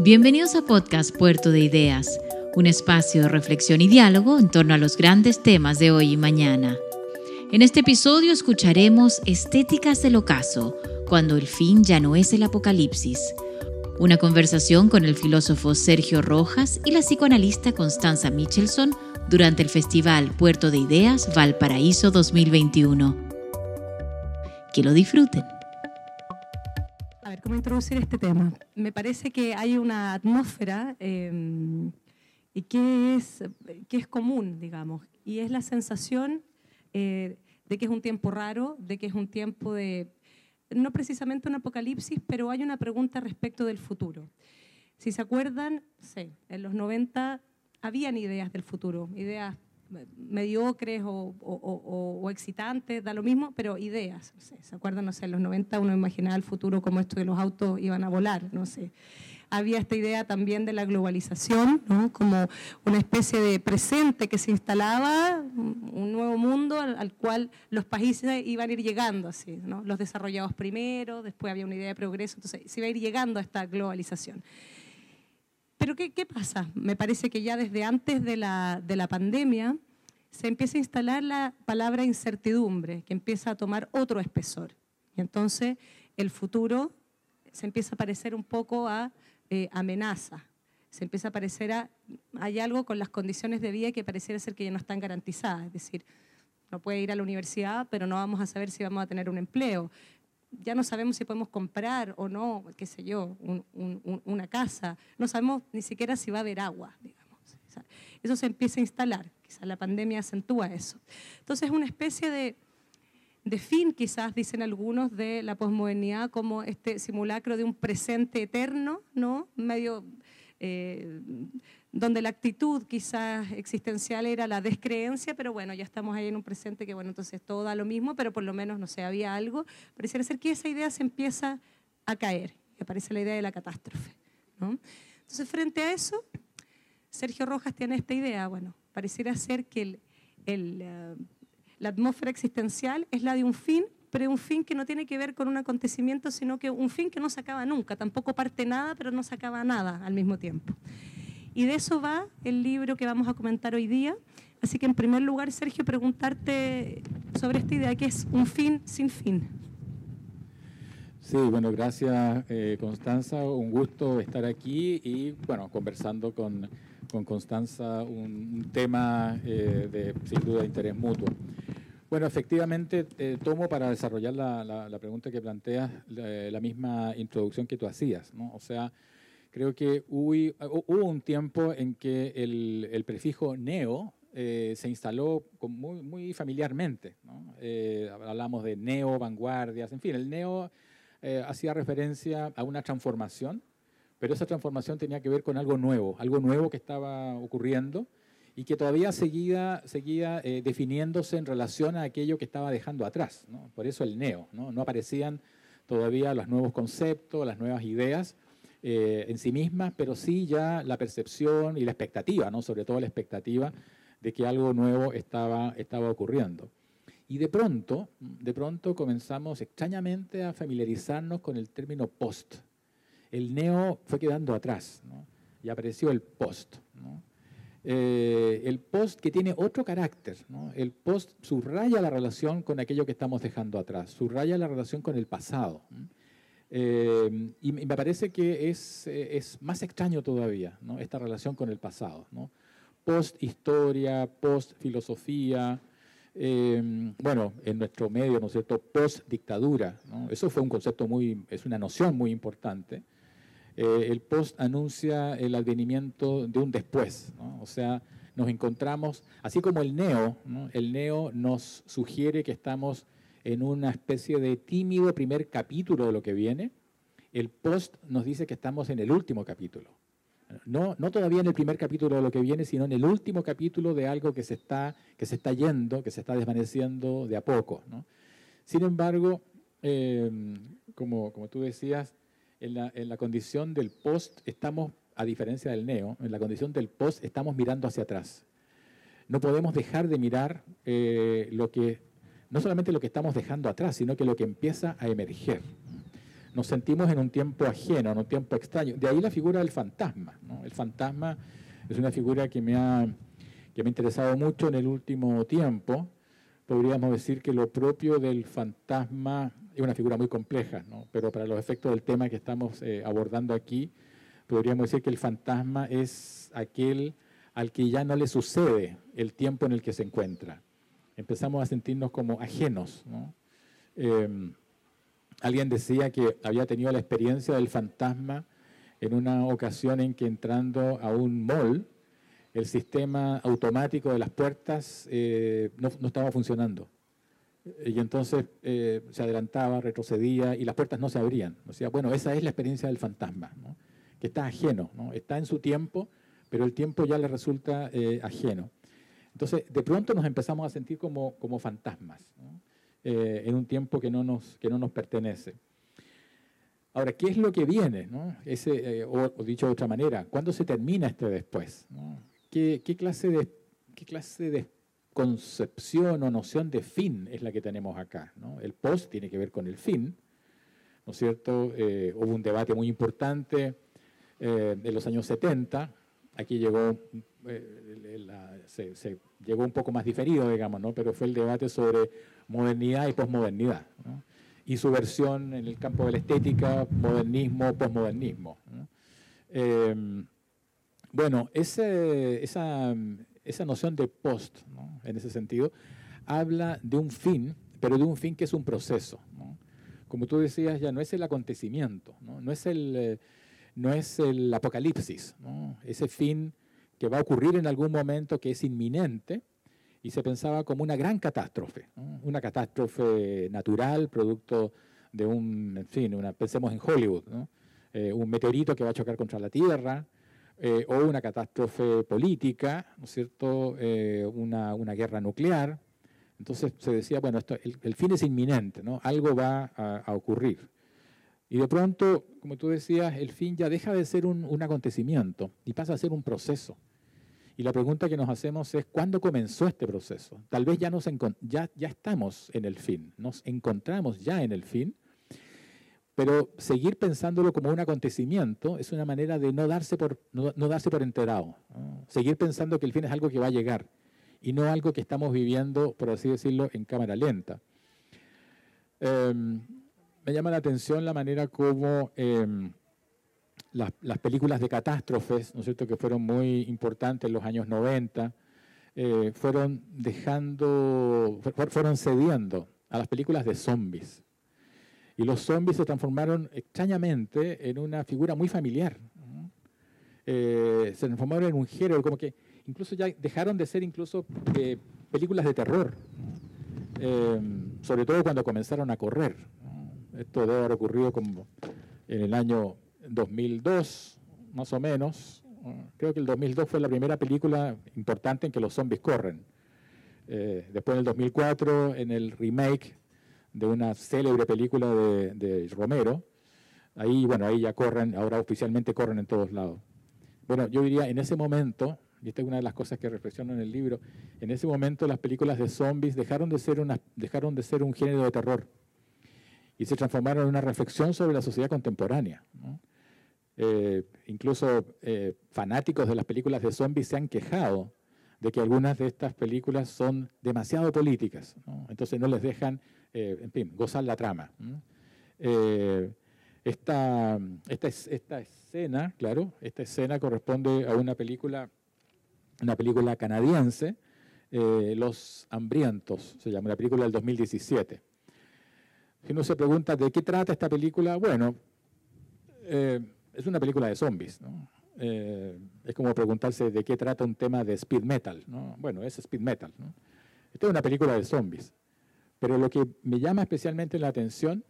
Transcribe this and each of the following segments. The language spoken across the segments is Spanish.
Bienvenidos a Podcast Puerto de Ideas, un espacio de reflexión y diálogo en torno a los grandes temas de hoy y mañana. En este episodio escucharemos Estéticas del Ocaso, cuando el fin ya no es el apocalipsis. Una conversación con el filósofo Sergio Rojas y la psicoanalista Constanza Michelson durante el Festival Puerto de Ideas Valparaíso 2021. Que lo disfruten cómo introducir este tema. Me parece que hay una atmósfera y que es, que es común, digamos, y es la sensación eh, de que es un tiempo raro, de que es un tiempo de, no precisamente un apocalipsis, pero hay una pregunta respecto del futuro. Si se acuerdan, sí, en los 90 habían ideas del futuro, ideas mediocres o, excitantes, da lo mismo, pero ideas. ¿Se acuerdan? No sé, en los 90 uno imaginaba el futuro como esto de los autos iban a volar, no sé. Había esta idea también de la globalización, ¿no? como una especie de presente que se instalaba, un nuevo mundo al, cual los países iban a ir llegando, así, ¿no? los desarrollados primero, después había una idea de progreso, entonces se iba a ir llegando a esta globalización. Pero ¿qué, ¿qué, pasa? Me parece que ya desde antes de la, de la pandemia se empieza a instalar la palabra incertidumbre, que empieza a tomar otro espesor. Y entonces el futuro se empieza a parecer un poco a eh, amenaza, se empieza a parecer a, hay algo con las condiciones de vida que pareciera ser que ya no están garantizadas, es decir, no puede ir a la universidad, pero no vamos a saber si vamos a tener un empleo. Ya no sabemos si podemos comprar o no, qué sé yo, una casa, no sabemos ni siquiera si va a haber agua, digamos. Eso se empieza a instalar, quizás la pandemia acentúa eso. Entonces es una especie de, de fin, quizás dicen algunos, de la posmodernidad como este simulacro de un presente eterno, ¿no? Medio... Eh, donde la actitud quizás existencial era la descreencia, pero bueno, ya estamos ahí en un presente que, bueno, entonces todo da lo mismo, pero por lo menos, no sé, había algo. Pareciera ser que esa idea se empieza a caer, y aparece la idea de la catástrofe. ¿no? Entonces, frente a eso, Sergio Rojas tiene esta idea, bueno, pareciera ser que el, eh, la atmósfera existencial es la de un fin, pero un fin que no tiene que ver con un acontecimiento, sino que un fin que no se acaba nunca, tampoco parte nada, pero no se acaba nada al mismo tiempo. Y de eso va el libro que vamos a comentar hoy día. Así que en primer lugar, Sergio, preguntarte sobre esta idea que es un fin sin fin. Sí, bueno, gracias eh, Constanza, un gusto estar aquí y bueno, conversando con, con Constanza un, tema eh, de sin duda interés mutuo. Bueno, efectivamente, eh, tomo para desarrollar la, la, pregunta que planteas la, misma introducción que tú hacías, ¿no? O sea, Creo que hubo, un tiempo en que el, prefijo neo eh, se instaló muy, muy familiarmente. Hablamos de neo, vanguardias, en fin, el neo hacía referencia a una transformación, pero esa transformación tenía que ver con algo nuevo, algo nuevo que estaba ocurriendo y que todavía seguía, seguía definiéndose en relación a aquello que estaba dejando atrás. Por eso el neo, ¿no? no aparecían todavía los nuevos conceptos, las nuevas ideas, eh, en sí mismas, pero sí ya la percepción y la expectativa, ¿no? sobre todo la expectativa de que algo nuevo estaba, estaba ocurriendo. Y de pronto, de pronto comenzamos extrañamente a familiarizarnos con el término post. El neo fue quedando atrás y apareció el post. Eh, el post que tiene otro carácter. El post subraya la relación con aquello que estamos dejando atrás, subraya la relación con el pasado. Eh, y me parece que es, eh, es más extraño todavía esta relación con el pasado. ¿no? Post-historia, post-filosofía, eh, bueno, en nuestro medio, ¿no es cierto?, post-dictadura. ¿no? Eso fue un concepto muy, es una noción muy importante. El post anuncia el advenimiento de un después, o sea, nos encontramos, así como el neo, el neo nos sugiere que estamos en una especie de tímido primer capítulo de lo que viene. El post nos dice que estamos en el último capítulo. No, no todavía en el primer capítulo de lo que viene, sino en el último capítulo de algo que se está, que se está yendo, que se está desvaneciendo de a poco. Sin embargo, eh, como, como tú decías, en la, en la condición del post estamos, a diferencia del neo, en la condición del post estamos mirando hacia atrás. No podemos dejar de mirar eh, lo que no solamente lo que estamos dejando atrás, sino que lo que empieza a emerger. nos sentimos en un tiempo ajeno, en un tiempo extraño. De ahí la figura del fantasma. El fantasma es una figura que me, ha, que me ha interesado mucho en el último tiempo. Podríamos decir que lo propio del fantasma es una figura muy compleja, pero para los efectos del tema que estamos eh, abordando aquí, podríamos decir que el fantasma es aquel al que ya no le sucede el tiempo en el que se encuentra. Empezamos a sentirnos como ajenos. Em, alguien decía que había tenido la experiencia del fantasma en una ocasión en que entrando a un mall, el sistema automático de las puertas eh, no, estaba funcionando. Y entonces eh, se adelantaba, retrocedía y las puertas no se abrían. O sea, bueno, esa es la experiencia del fantasma, que está ajeno, ¿no? está en su tiempo, pero el tiempo ya le resulta eh, ajeno. Entonces, de pronto nos empezamos a sentir como, como fantasmas en un tiempo que no nos, que no nos pertenece. Ahora, ¿qué es lo que viene? Ese, o, dicho de otra manera, ¿cuándo se termina este después? ¿Qué, clase de, ¿Qué clase de concepción o noción de fin es la que tenemos acá? El post tiene que ver con el fin, ¿no es cierto? Eh, hubo un debate muy importante eh, en los años 70, aquí llegó, eh, se, llegó un poco más diferido, digamos, ¿no? pero fue el debate sobre modernidad y posmodernidad. Y su versión en el campo de la estética, modernismo, posmodernismo. Bueno, esa, noción de post, en ese sentido, habla de un fin, pero de un fin que es un proceso. Como tú decías, ya no es el acontecimiento, no, es, el, eh, no es el apocalipsis, ese fin que va a ocurrir en algún momento que es inminente y se pensaba como una gran catástrofe, una catástrofe natural, producto de un, en fin, una, pensemos en Hollywood, eh, un meteorito que va a chocar contra la Tierra, eh, o una catástrofe política, ¿no es cierto? Eh, una, guerra nuclear. Entonces se decía, bueno, el, fin es inminente, ¿no? algo va a, ocurrir. Y de pronto, como tú decías, el fin ya deja de ser un, acontecimiento y pasa a ser un proceso. Y la pregunta que nos hacemos es, ¿cuándo comenzó este proceso? Tal vez ya, nos ya, ya estamos en el fin, nos encontramos ya en el fin, pero seguir pensándolo como un acontecimiento es una manera de no darse por, no, darse por enterado. Seguir pensando que el fin es algo que va a llegar y no algo que estamos viviendo, por así decirlo, en cámara lenta. Em, me llama la atención la manera como em, las, películas de catástrofes, ¿no es cierto?, que fueron muy importantes en los años 90, eh, fueron dejando, fueron cediendo a las películas de zombies. Y los zombies se transformaron extrañamente en una figura muy familiar. Eh, se transformaron en un género, como que incluso ya dejaron de ser incluso eh, películas de terror, eh, sobre todo cuando comenzaron a correr. Esto debe haber ocurrido como en el año 2002, más o menos. Creo que el 2002 fue la primera película importante en que los zombies corren. después en el 2004, en el remake de una célebre película de, Romero. Ahí, bueno, ahí ya corren, ahora oficialmente corren en todos lados. Bueno, yo diría, en ese momento, y esta es una de las cosas que reflexiono en el libro, en ese momento las películas de zombies dejaron de ser, una, dejaron de ser un género de terror y se transformaron en una reflexión sobre la sociedad contemporánea. Eh, incluso eh, fanáticos de las películas de zombies se han quejado de que algunas de estas películas son demasiado políticas, entonces no les dejan eh, en fin, gozar la trama. Eh, esta, escena, claro, esta escena corresponde a una película, una película canadiense, eh, Los Hambrientos, se llama, la película del 2017. Si uno se pregunta de qué trata esta película, bueno, es una película de zombies. es como preguntarse de qué trata un tema de speed metal. Bueno, es speed metal. Esta es una película de zombies. Pero lo que me llama especialmente la atención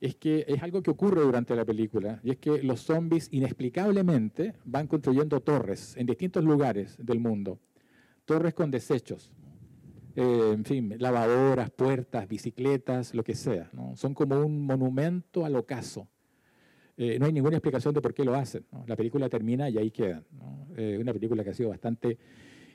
es que es algo que ocurre durante la película, y es que los zombies inexplicablemente van construyendo torres en distintos lugares del mundo, torres con desechos, eh, en fin, lavadoras, puertas, bicicletas, lo que sea. Son como un monumento al ocaso. Eh, no hay ninguna explicación de por qué lo hacen. La película termina y ahí quedan. Eh, una película que ha sido bastante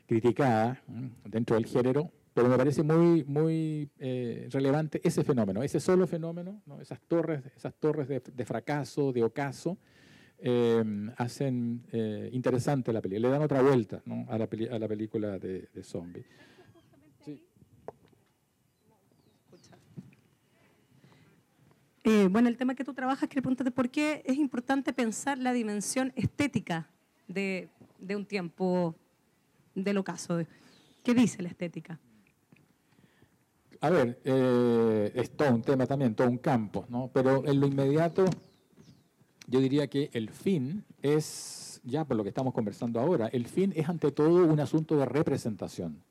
criticada dentro del género, pero me parece muy, muy eh, relevante ese fenómeno, ese solo fenómeno, esas torres, esas torres de, fracaso, de ocaso, eh, hacen eh, interesante la película, le dan otra vuelta a, la película de, de zombie. bueno, el tema que tú trabajas, quiero preguntarte por qué es importante pensar la dimensión estética de, de un tiempo del ocaso. ¿Qué dice la estética? A ver, eh, es todo un tema también, todo un campo, ¿no? Pero en lo inmediato, yo diría que el fin es, ya por lo que estamos conversando ahora, el fin es ante todo un asunto de representación.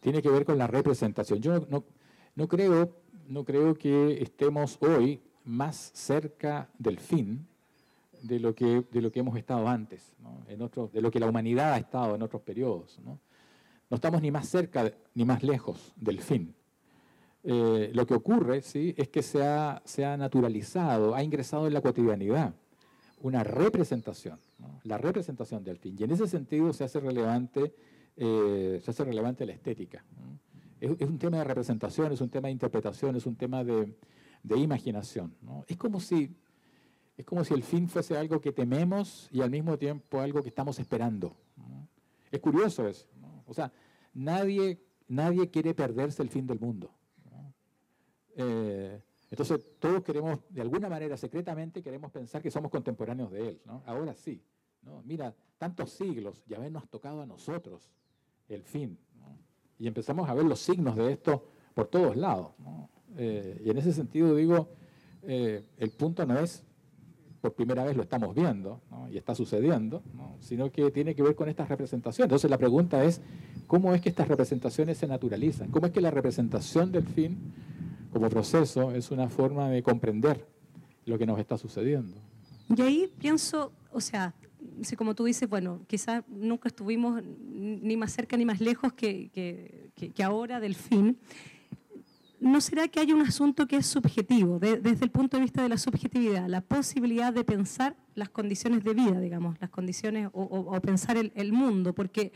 Tiene que ver con la representación. Yo no, creo, no creo que estemos hoy más cerca del fin de lo que, de lo que hemos estado antes, en otros, de lo que la humanidad ha estado en otros periodos. ¿no? no estamos ni más cerca ni más lejos del fin. Eh, lo que ocurre ¿sí? es que se ha, se ha, naturalizado, ha ingresado en la cotidianidad una representación, la representación del fin. Y en ese sentido se hace relevante, eh, se hace relevante la estética. Es, un tema de representación, es un tema de interpretación, es un tema de, de imaginación. Es, como si, es como si el fin fuese algo que tememos y al mismo tiempo algo que estamos esperando. Es curioso eso. O sea, nadie, nadie quiere perderse el fin del mundo. Eh, entonces, todos queremos, de alguna manera, secretamente, queremos pensar que somos contemporáneos de él. Ahora sí. Mira, tantos siglos, ya nos tocado a nosotros el fin. Y empezamos a ver los signos de esto por todos lados. Eh, y en ese sentido digo, eh, el punto no es por primera vez lo estamos viendo y está sucediendo, sino que tiene que ver con estas representaciones. Entonces la pregunta es, ¿cómo es que estas representaciones se naturalizan? ¿Cómo es que la representación del fin como proceso es una forma de comprender lo que nos está sucediendo? Y ahí pienso, o sea, si como tú dices, bueno, quizás nunca estuvimos ni más cerca ni más lejos que, que ahora del fin. ¿no será que hay un asunto que es subjetivo, desde el punto de vista de la subjetividad, la posibilidad de pensar las condiciones de vida, digamos, las condiciones o, pensar el, mundo? Porque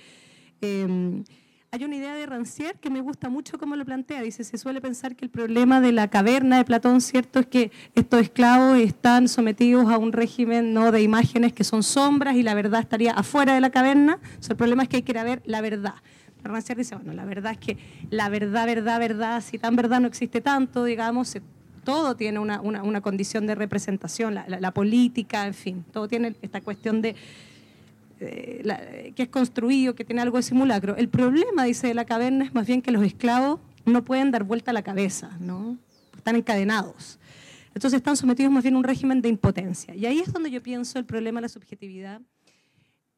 em, hay una idea de Rancière que me gusta mucho como lo plantea. Dice, se suele pensar que el problema de la caverna de Platón, ¿cierto?, es que estos esclavos están sometidos a un régimen ¿no? de imágenes que son sombras y la verdad estaría afuera de la caverna. el problema es que hay que ver la verdad. Rancière dice, bueno, la verdad es que la verdad, verdad, verdad, si tan verdad no existe tanto, digamos, todo tiene una, una, condición de representación, la, política, en fin, todo tiene esta cuestión de que es construido, que tiene algo de simulacro. El problema, dice de la caverna, es más bien que los esclavos no pueden dar vuelta a la cabeza, ¿no? Están encadenados. Entonces están sometidos más bien a un régimen de impotencia. Y ahí es donde yo pienso el problema de la subjetividad.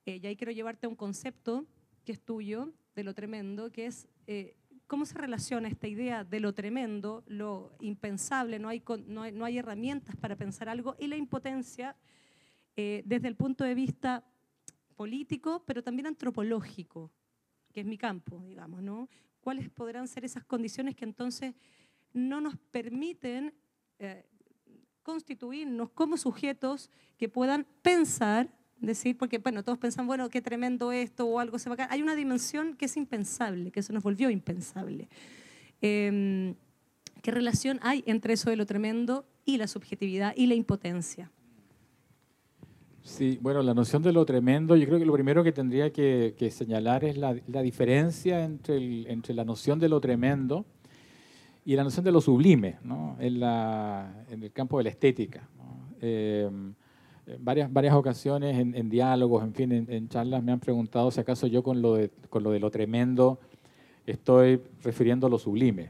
Eh, y ahí quiero llevarte a un concepto que es tuyo, de lo tremendo, que es eh, cómo se relaciona esta idea de lo tremendo, lo impensable, no hay, no hay, herramientas para pensar algo, y la impotencia eh, desde el punto de vista político, pero también antropológico, que es mi campo, digamos, ¿no? ¿Cuáles podrán ser esas condiciones que entonces no nos permiten eh, constituirnos como sujetos que puedan pensar decir, porque bueno, todos pensan, bueno, qué tremendo esto o algo se va a caer. Hay una dimensión que es impensable, que se nos volvió impensable. Em, ¿Qué relación hay entre eso de lo tremendo y la subjetividad y la impotencia? Sí, bueno, la noción de lo tremendo, yo creo que lo primero que tendría que, señalar es la, diferencia entre, la noción de lo tremendo y la noción de lo sublime, ¿no? en, la, el campo de la estética. Em, varias, ocasiones en, diálogos, en fin, en, charlas me han preguntado si acaso yo con lo de, lo, tremendo estoy refiriendo a lo sublime.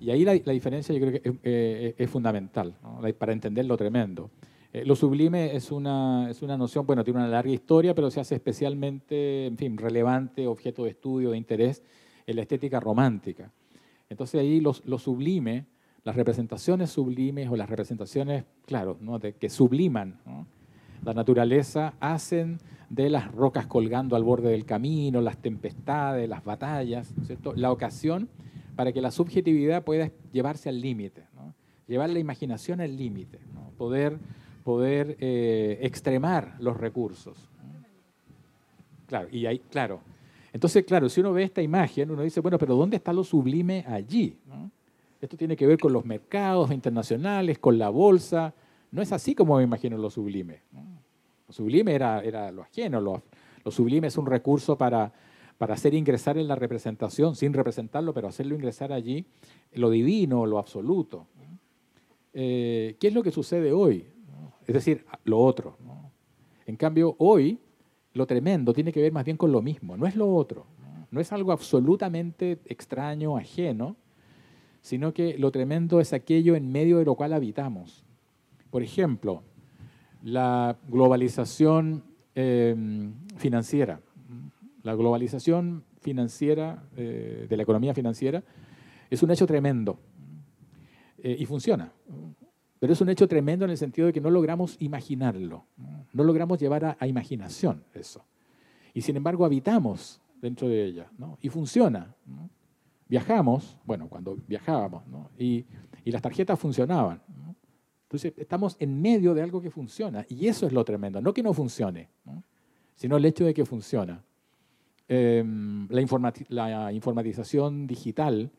Y ahí la, diferencia yo creo que es, eh, fundamental para entender lo tremendo. Eh, lo sublime es una, es una noción, bueno, tiene una larga historia, pero se hace especialmente, en fin, relevante, objeto de estudio, de interés en la estética romántica. Entonces ahí lo, lo sublime, las representaciones sublimes o las representaciones, claro, ¿no? de, que subliman la naturaleza, hacen de las rocas colgando al borde del camino, las tempestades, las batallas, la ocasión para que la subjetividad pueda llevarse al límite, llevar la imaginación al límite, poder, poder eh, extremar los recursos. Claro, y ahí, claro. Entonces, claro, si uno ve esta imagen, uno dice, bueno, pero ¿dónde está lo sublime allí? Esto tiene que ver con los mercados internacionales, con la bolsa. No es así como me imagino lo sublime. Lo sublime era, era lo ajeno, lo, lo sublime es un recurso para, para hacer ingresar en la representación, sin representarlo, pero hacerlo ingresar allí, lo divino, lo absoluto. Eh, ¿Qué es lo que sucede hoy? Es decir, lo otro. En cambio, hoy lo tremendo tiene que ver más bien con lo mismo, no es lo otro, no es algo absolutamente extraño, ajeno, sino que lo tremendo es aquello en medio de lo cual habitamos. Por ejemplo, la globalización em, financiera. La globalización financiera, eh, de la economía financiera, es un hecho tremendo eh, y funciona. Pero es un hecho tremendo en el sentido de que no logramos imaginarlo, no logramos llevar a, imaginación eso. Y sin embargo habitamos dentro de ella y funciona. Viajamos, bueno, cuando viajábamos, y, y, las tarjetas funcionaban. Entonces estamos en medio de algo que funciona y eso es lo tremendo, no que no funcione, sino el hecho de que funciona. Em, la, informatización digital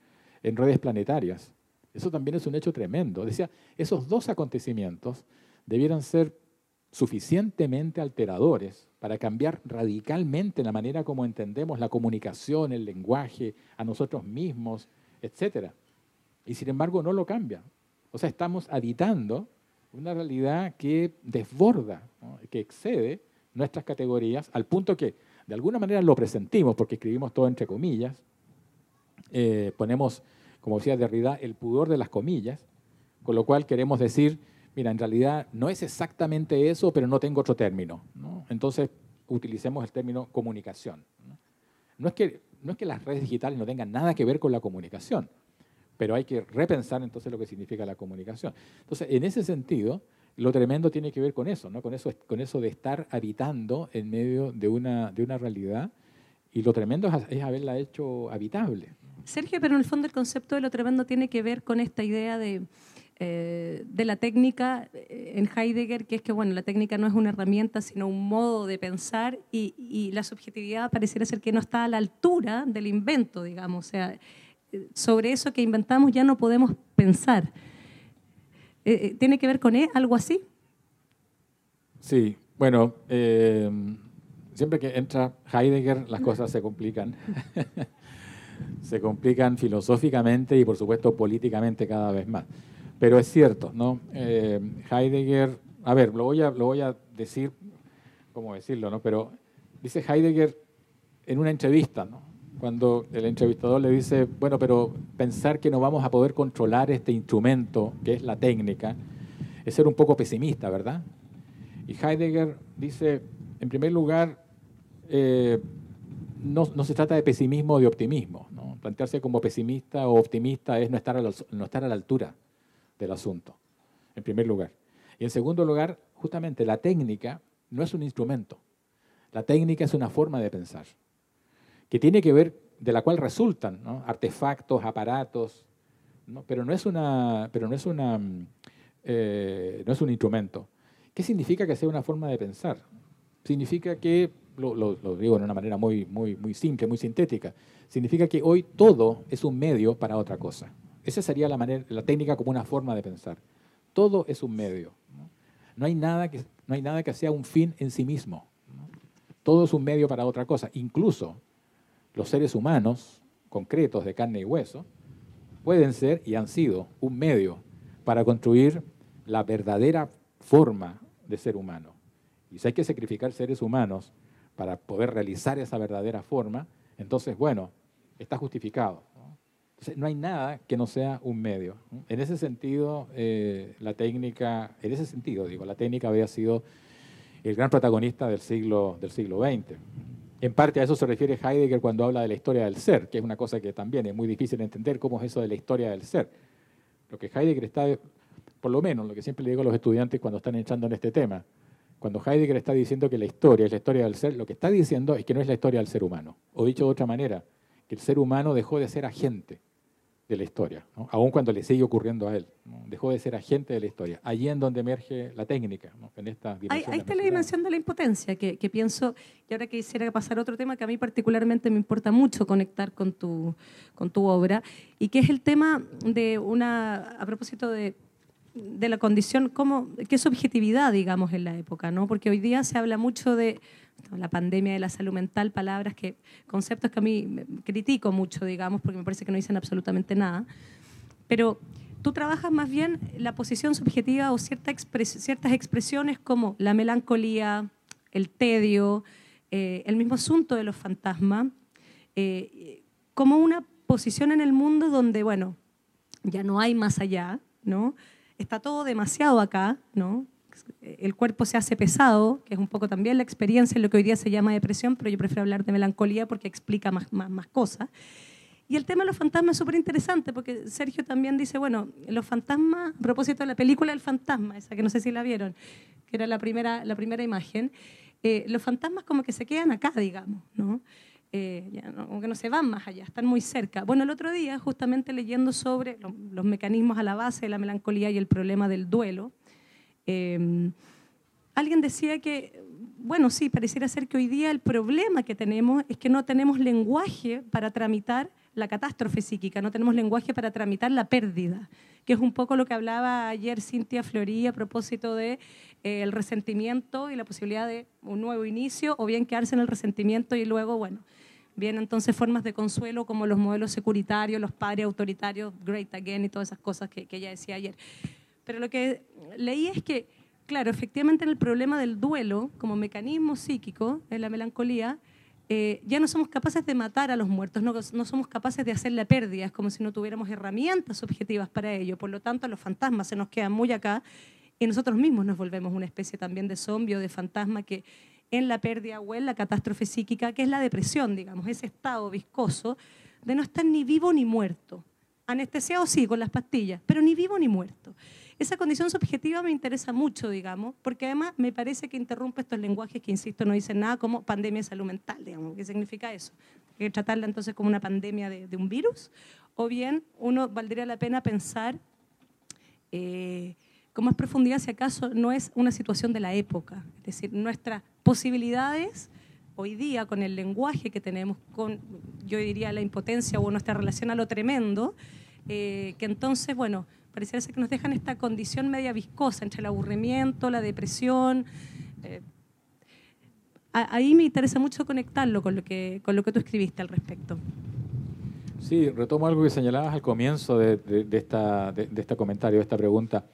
en redes planetarias. Eso también es un hecho tremendo. Decía, esos dos acontecimientos debieran ser suficientemente alteradores para cambiar radicalmente la manera como entendemos la comunicación, el lenguaje, a nosotros mismos, etc. Y sin embargo no lo cambia. O sea, estamos habitando una realidad que desborda, que excede nuestras categorías, al punto que de alguna manera lo presentimos, porque escribimos todo entre comillas, eh, ponemos, como decía Derrida, el pudor de las comillas, con lo cual queremos decir, mira, en realidad no es exactamente eso, pero no tengo otro término. Entonces, utilicemos el término comunicación. ¿no? es que, no es que las redes digitales no tengan nada que ver con la comunicación, pero hay que repensar entonces lo que significa la comunicación. Entonces, en ese sentido, lo tremendo tiene que ver con eso, ¿no? con, eso con eso de estar habitando en medio de una, de una realidad y lo tremendo es, haberla hecho habitable. Sergio, pero en el fondo el concepto de lo tremendo tiene que ver con esta idea de, eh, de la técnica eh, en Heidegger, que es que bueno, la técnica no es una herramienta, sino un modo de pensar y, y la subjetividad pareciera ser que no está a la altura del invento, digamos. O sea, sobre eso que inventamos ya no podemos pensar. Eh, eh, ¿Tiene que ver con él, algo así? Sí, bueno, eh, siempre que entra Heidegger las cosas se complican. se complican filosóficamente y por supuesto políticamente cada vez más. Pero es cierto, ¿no? Heidegger, a ver, lo voy a, lo voy a decir, ¿cómo decirlo? No? Pero dice Heidegger en una entrevista, ¿no? cuando el entrevistador le dice, bueno, pero pensar que no vamos a poder controlar este instrumento, que es la técnica, es ser un poco pesimista, ¿verdad? Y Heidegger dice, en primer lugar, eh, no, se trata de pesimismo o de optimismo. Plantearse como pesimista o optimista es no estar, a la, no estar a la altura del asunto, en primer lugar. Y en segundo lugar, justamente la técnica no es un instrumento. La técnica es una forma de pensar que tiene que ver, de la cual resultan artefactos, aparatos, pero, no es una, pero no, es una, eh, no es un instrumento. ¿Qué significa que sea una forma de pensar? Significa que, lo, digo de una manera muy, muy, muy simple, muy sintética, significa que hoy todo es un medio para otra cosa. Esa sería la, manera, la técnica como una forma de pensar. Todo es un medio. No, hay, nada que, no hay nada que sea un fin en sí mismo. Todo es un medio para otra cosa. Incluso los seres humanos, concretos de carne y hueso, pueden ser y han sido un medio para construir la verdadera forma de ser humano. Y si hay que sacrificar seres humanos para poder realizar esa verdadera forma, entonces, bueno, está justificado. ¿no? Hay nada que no sea un medio. En ese sentido, eh, la técnica, en ese sentido, digo, la técnica había sido el gran protagonista del siglo, del siglo XX. En parte a eso se refiere Heidegger cuando habla de la historia del ser, que es una cosa que también es muy difícil de entender cómo es eso de la historia del ser. Lo que Heidegger está, por lo menos lo que siempre le digo a los estudiantes cuando están entrando en este tema, cuando Heidegger está diciendo que la historia es la historia del ser, lo que está diciendo es que no es la historia del ser humano. O dicho de otra manera, que el ser humano dejó de ser agente de la historia, ¿no? aun cuando le sigue ocurriendo a él. Dejó de ser agente de la historia. Allí en donde emerge la técnica, en esta Ahí, ahí está la dimensión de la impotencia, que, que, pienso, y ahora quisiera pasar a otro tema que a mí particularmente me importa mucho conectar con tu, con tu obra, y que es el tema de una, a propósito de de la condición, cómo, qué subjetividad, digamos, en la época, ¿no? Porque hoy día se habla mucho de la pandemia de la salud mental, palabras que, conceptos que a mí critico mucho, digamos, porque me parece que no dicen absolutamente nada. Pero tú trabajas más bien la posición subjetiva o cierta ciertas expresiones como la melancolía, el tedio, eh, el mismo asunto de los fantasmas, eh, como una posición en el mundo donde, bueno, ya no hay más allá, ¿no? Está todo demasiado acá, ¿no? el cuerpo se hace pesado, que es un poco también la experiencia en lo que hoy día se llama depresión, pero yo prefiero hablar de melancolía porque explica más, más, cosas. Y el tema de los fantasmas es súper interesante porque Sergio también dice, bueno, los fantasmas, a propósito de la película El fantasma, esa que no sé si la vieron, que era la primera, la primera imagen, eh, los fantasmas como que se quedan acá, digamos, ¿no? Eh, como que no se van más allá, están muy cerca. Bueno, el otro día, justamente leyendo sobre los mecanismos a la base de la melancolía y el problema del duelo, Em, alguien decía que, bueno, sí, pareciera ser que hoy día el problema que tenemos es que no tenemos lenguaje para tramitar la catástrofe psíquica, no tenemos lenguaje para tramitar la pérdida, que es un poco lo que hablaba ayer Cintia Florí a propósito de eh, el resentimiento y la posibilidad de un nuevo inicio, o bien quedarse en el resentimiento y luego, bueno, vienen entonces formas de consuelo como los modelos securitarios, los padres autoritarios, Great Again y todas esas cosas que, que ella decía ayer. Pero lo que leí es que, claro, efectivamente en el problema del duelo, como mecanismo psíquico, en la melancolía, eh, ya no somos capaces de matar a los muertos, no, no, somos capaces de hacer la pérdida, es como si no tuviéramos herramientas objetivas para ello. Por lo tanto, los fantasmas se nos quedan muy acá y nosotros mismos nos volvemos una especie también de zombie o de fantasma que en la pérdida o en la catástrofe psíquica, que es la depresión, digamos, ese estado viscoso de no estar ni vivo ni muerto. Anestesiado sí, con las pastillas, pero ni vivo ni muerto. Esa condición subjetiva me interesa mucho, digamos, porque además me parece que interrumpe estos lenguajes que, insisto, no dicen nada como pandemia de salud mental, digamos. ¿Qué significa eso? ¿Que tratarla entonces como una pandemia de, un virus? O bien, uno valdría la pena pensar eh, con más profundidad si acaso no es una situación de la época. Es decir, nuestras posibilidades hoy día con el lenguaje que tenemos, con, yo diría, la impotencia o nuestra relación a lo tremendo, eh, que entonces, bueno, pareciera ser que nos dejan esta condición media viscosa entre el aburrimiento, la depresión. Eh, ahí me interesa mucho conectarlo con lo, que, con lo que tú escribiste al respecto. Sí, retomo algo que señalabas al comienzo de, esta, de, este comentario, de esta pregunta.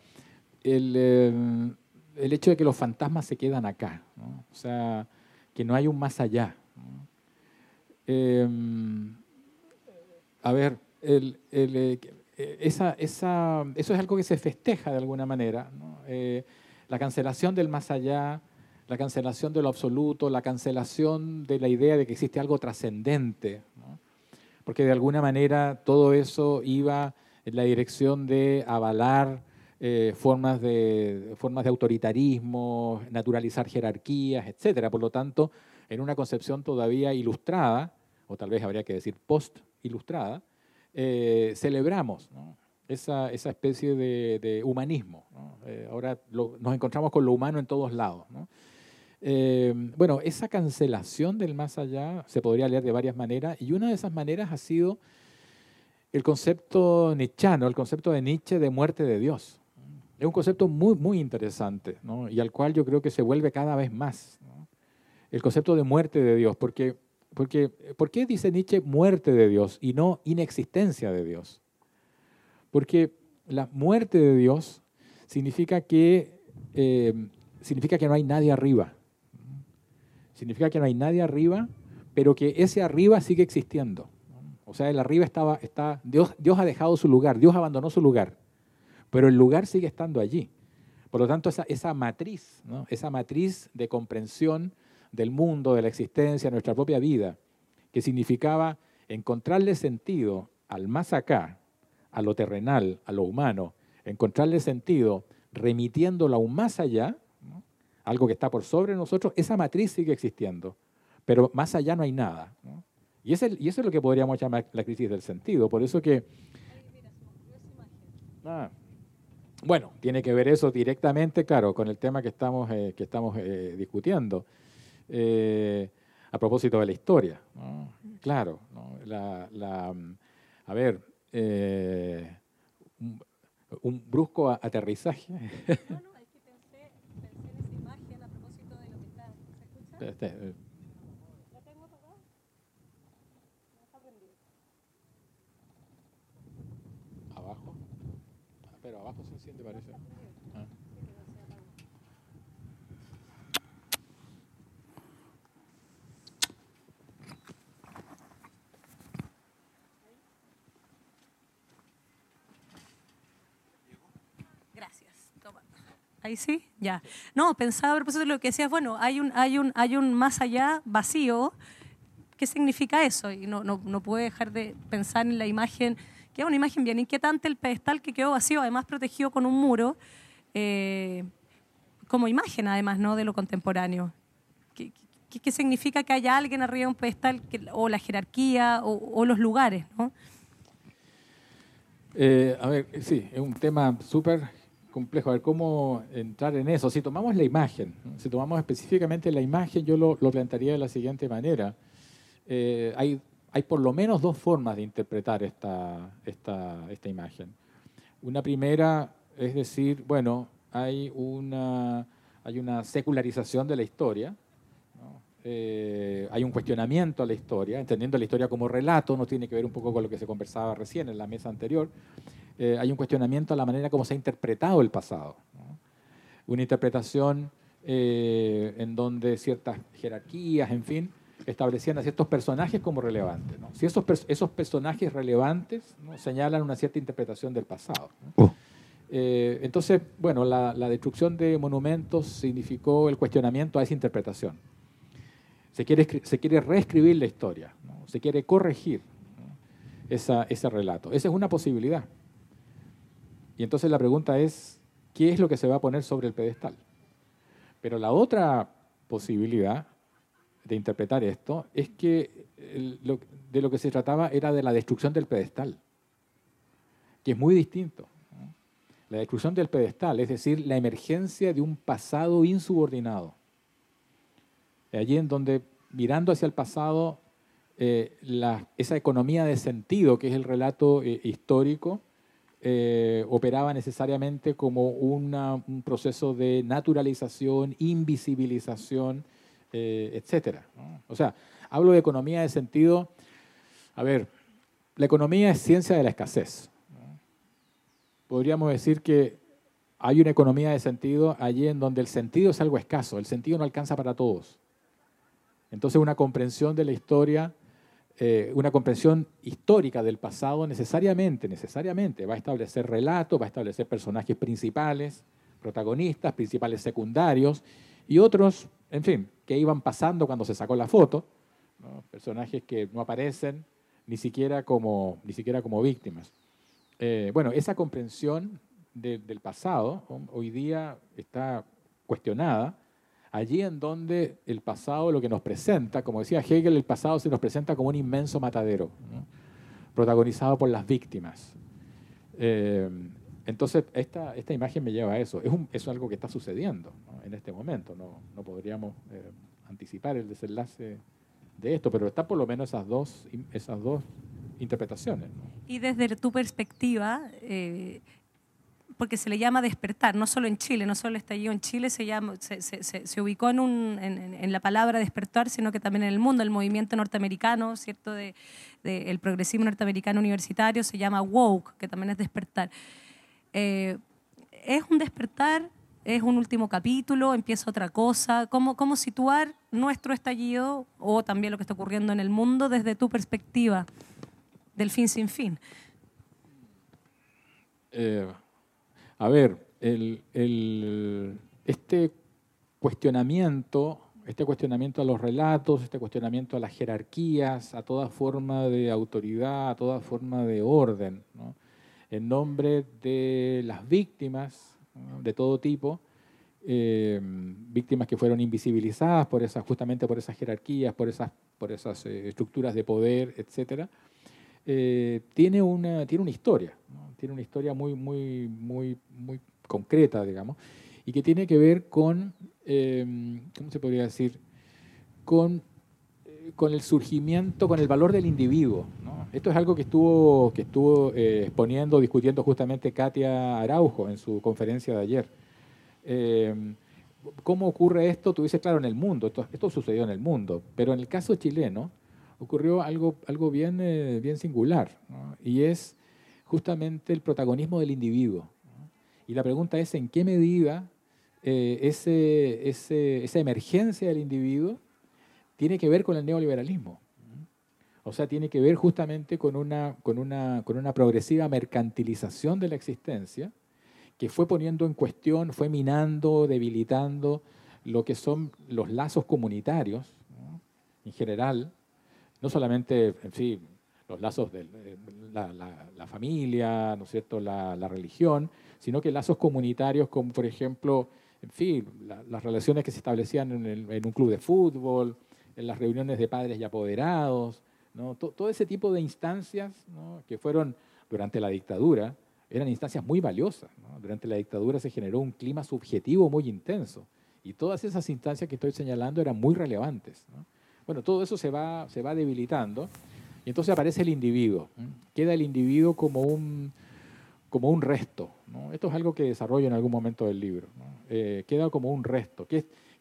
El, eh, el, hecho de que los fantasmas se quedan acá, o sea, que no hay un más allá. Eh, a ver, el, eh, esa, esa, eso es algo que se festeja de alguna manera. Eh, la cancelación del más allá, la cancelación de lo absoluto, la cancelación de la idea de que existe algo trascendente. Porque de alguna manera todo eso iba en la dirección de avalar eh, formas, de, formas de autoritarismo, naturalizar jerarquías, etc. Por lo tanto, en una concepción todavía ilustrada, o tal vez habría que decir post-ilustrada, eh, celebramos esa, esa, especie de, humanismo. Eh, ahora nos encontramos con lo humano en todos lados. Bueno, esa cancelación del más allá se podría leer de varias maneras y una de esas maneras ha sido el concepto nichano, el concepto de Nietzsche de muerte de Dios. Es un concepto muy, muy interesante y al cual yo creo que se vuelve cada vez más. El concepto de muerte de Dios, porque porque, ¿Por qué dice Nietzsche muerte de Dios y no inexistencia de Dios? Porque la muerte de Dios significa que, eh, significa que no hay nadie arriba. Significa que no hay nadie arriba, pero que ese arriba sigue existiendo. O sea, el arriba estaba, está, Dios, Dios ha dejado su lugar, Dios abandonó su lugar, pero el lugar sigue estando allí. Por lo tanto, esa, esa matriz, esa matriz de comprensión del mundo, de la existencia, de nuestra propia vida, que significaba encontrarle sentido al más acá, a lo terrenal, a lo humano, encontrarle sentido remitiéndolo aún más allá, algo que está por sobre nosotros, esa matriz sigue existiendo, pero más allá no hay nada. Y, y eso es lo que podríamos llamar la crisis del sentido. Por eso que Ah. Bueno, tiene que ver eso directamente, claro, con el tema que estamos, eh, que estamos eh, discutiendo. Eh, a propósito de la historia, claro, la, a ver, un, un, brusco aterrizaje. No, no, es que pensé, pensé en esa imagen a propósito de lo que está. ¿Se escucha? Este, Ah. Gracias. Ahí sí, ya. No, pensaba a propósito de lo que decías, bueno, hay un, hay un, hay un más allá vacío. ¿Qué significa eso? Y no, no, no puedo dejar de pensar en la imagen Queda una imagen bien inquietante el pedestal que quedó vacío, además protegido con un muro, eh, como imagen además ¿no? de lo contemporáneo. ¿Qué, qué, significa que haya alguien arriba de un pedestal o la jerarquía o, los lugares? ¿no? Eh, a ver, sí, es un tema súper complejo. A ver, ¿cómo entrar en eso? Si tomamos la imagen, si tomamos específicamente la imagen, yo lo, plantearía de la siguiente manera. Eh, hay hay por lo menos dos formas de interpretar esta, esta, esta imagen. Una primera es decir, bueno, hay una, hay una secularización de la historia, eh, hay un cuestionamiento a la historia, entendiendo la historia como relato, no tiene que ver un poco con lo que se conversaba recién en la mesa anterior, eh, hay un cuestionamiento a la manera como se ha interpretado el pasado. Una interpretación eh, en donde ciertas jerarquías, en fin, establecían a ciertos personajes como relevantes. Si esos, esos personajes relevantes señalan una cierta interpretación del pasado. Oh. Eh, entonces, bueno, la, destrucción de monumentos significó el cuestionamiento a esa interpretación. Se quiere, se quiere reescribir la historia, se quiere corregir ese relato. Esa es una posibilidad. Y entonces la pregunta es, ¿qué es lo que se va a poner sobre el pedestal? Pero la otra posibilidad de interpretar esto es que de lo que se trataba era de la destrucción del pedestal, que es muy distinto. La destrucción del pedestal, es decir, la emergencia de un pasado insubordinado. Allí en donde, mirando hacia el pasado, eh, esa economía de sentido, que es el relato eh, histórico, eh, operaba necesariamente como un proceso de naturalización, invisibilización, eh, etcétera. O sea, hablo de economía de sentido, a ver, la economía es ciencia de la escasez. Podríamos decir que hay una economía de sentido allí en donde el sentido es algo escaso, el sentido no alcanza para todos. Entonces una comprensión de la historia, eh, una comprensión histórica del pasado necesariamente, necesariamente va a establecer relatos, va a establecer personajes principales, protagonistas, principales secundarios y otros, en fin, que iban pasando cuando se sacó la foto, personajes que no aparecen ni siquiera como, ni siquiera como víctimas. Eh, bueno, esa comprensión del pasado hoy día está cuestionada, allí en donde el pasado lo que nos presenta, como decía Hegel, el pasado se nos presenta como un inmenso matadero, protagonizado por las víctimas. Eh, entonces, esta, esta imagen me lleva a eso. Es, un, es algo que está sucediendo en este momento. No, no podríamos eh, anticipar el desenlace de esto, pero está por lo menos esas dos, esas dos interpretaciones. Y desde tu perspectiva, eh, porque se le llama despertar, no solo en Chile, no solo estallido en Chile, se, llama, se, se, se ubicó en, un, en, en, la palabra despertar, sino que también en el mundo, el movimiento norteamericano, ¿cierto? De, de, el progresismo norteamericano universitario se llama woke, que también es despertar. Eh, ¿Es un despertar? ¿Es un último capítulo? ¿Empieza otra cosa? ¿Cómo, ¿Cómo situar nuestro estallido o también lo que está ocurriendo en el mundo desde tu perspectiva del fin sin fin? Eh, a ver, este cuestionamiento, este cuestionamiento a los relatos, este cuestionamiento a las jerarquías, a toda forma de autoridad, a toda forma de orden, ¿no? En nombre de las víctimas de todo tipo, eh, víctimas que fueron invisibilizadas por esas, justamente por esas jerarquías, por esas, por esas eh, estructuras de poder, etc., eh, tiene, una, tiene una historia, tiene una historia muy, muy, muy, muy concreta, digamos, y que tiene que ver con, em, ¿cómo se podría decir? Con, con el surgimiento, con el valor del individuo. Esto es algo que estuvo, que estuvo eh, exponiendo, discutiendo justamente Katia Araujo en su conferencia de ayer. Em, ¿Cómo ocurre esto? Tú dices, claro, en el mundo, esto, esto sucedió en el mundo, pero en el caso chileno ocurrió algo, algo bien, eh, bien singular, y es justamente el protagonismo del individuo. Y la pregunta es, ¿en qué medida eh, ese, esa emergencia del individuo tiene que ver con el neoliberalismo? O sea, tiene que ver justamente con una, con una, con una progresiva mercantilización de la existencia, que fue poniendo en cuestión, fue minando, debilitando lo que son los lazos comunitarios en general, no solamente, en fin, los lazos de la, familia, ¿no cierto?, la, religión, sino que lazos comunitarios como, por ejemplo, en fin, las relaciones que se establecían en, un club de fútbol, en las reuniones de padres y apoderados, ¿no? todo ese tipo de instancias que fueron durante la dictadura, eran instancias muy valiosas. Durante la dictadura se generó un clima subjetivo muy intenso y todas esas instancias que estoy señalando eran muy relevantes. Bueno, todo eso se va, se va debilitando y entonces aparece el individuo. Queda el individuo como un, como un resto. Esto es algo que desarrollo en algún momento del libro. Eh, queda como un resto,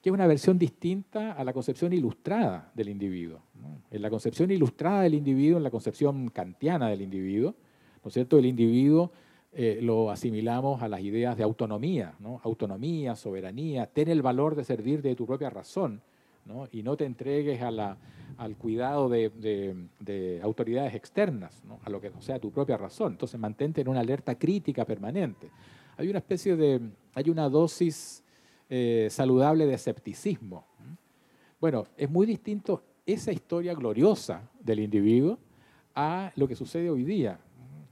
que es una versión distinta a la concepción ilustrada del individuo. En la concepción ilustrada del individuo, en la concepción kantiana del individuo, ¿no es cierto? El individuo eh, lo asimilamos a las ideas de autonomía, ¿no? autonomía, soberanía, ten el valor de servir de tu propia razón ¿no? y no te entregues a la, al cuidado de, autoridades externas, ¿no? a lo que no sea tu propia razón. Entonces mantente en una alerta crítica permanente. Hay una especie de, hay una dosis eh, saludable de escepticismo. Bueno, es muy distinto esa historia gloriosa del individuo a lo que sucede hoy día,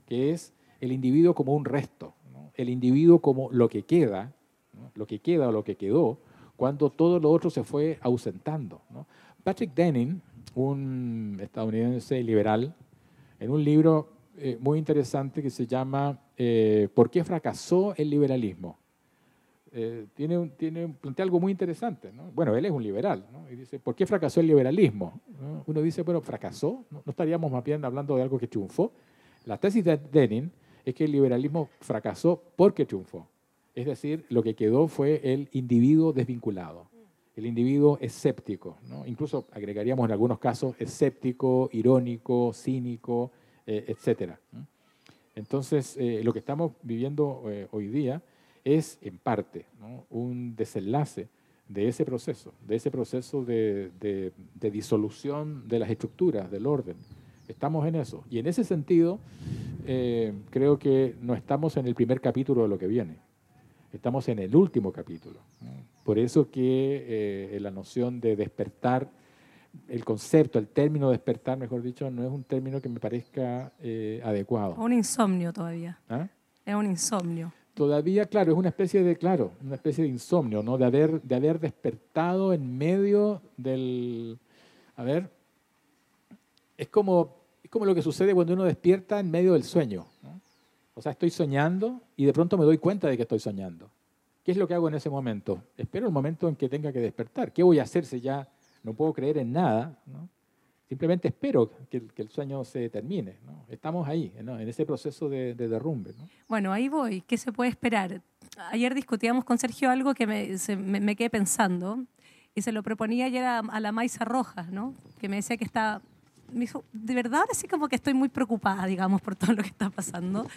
que es el individuo como un resto, el individuo como lo que queda, lo que queda o lo que quedó, cuando todo lo otro se fue ausentando. Patrick Denning, un estadounidense liberal, en un libro eh, muy interesante que se llama eh, ¿Por qué fracasó el liberalismo? Eh, tiene, tiene, plantea algo muy interesante. Bueno, él es un liberal, y dice, ¿por qué fracasó el liberalismo? Uno dice, bueno, fracasó, ¿no? estaríamos más bien hablando de algo que triunfó? La tesis de Denning es que el liberalismo fracasó porque triunfó. Es decir, lo que quedó fue el individuo desvinculado, el individuo escéptico. Incluso agregaríamos en algunos casos escéptico, irónico, cínico, eh, etc. Entonces, eh, lo que estamos viviendo eh, hoy día es, en parte, un desenlace de ese proceso, de ese proceso de disolución de las estructuras, del orden. Estamos en eso. Y en ese sentido, eh, creo que no estamos en el primer capítulo de lo que viene. Estamos en el último capítulo. Por eso que eh, la noción de despertar, el concepto, el término despertar, mejor dicho, no es un término que me parezca eh, adecuado. Un insomnio todavía. ¿Ah? Es un insomnio. Todavía, claro, es una especie de, claro, una especie de insomnio, ¿no? De haber, de haber despertado en medio del, a ver, es como es como lo que sucede cuando uno despierta en medio del sueño. O sea, estoy soñando y de pronto me doy cuenta de que estoy soñando. ¿Qué es lo que hago en ese momento? Espero el momento en que tenga que despertar. ¿Qué voy a hacer si ya no puedo creer en nada? Simplemente espero que, el sueño se termine. Estamos ahí, en ese proceso de, derrumbe. Bueno, ahí voy. ¿Qué se puede esperar? Ayer discutíamos con Sergio algo que me, quedé pensando y se lo proponía ayer a, a la Maisa Rojas, ¿no? que me decía que está me dijo, de verdad, así como que estoy muy preocupada, digamos, por todo lo que está pasando.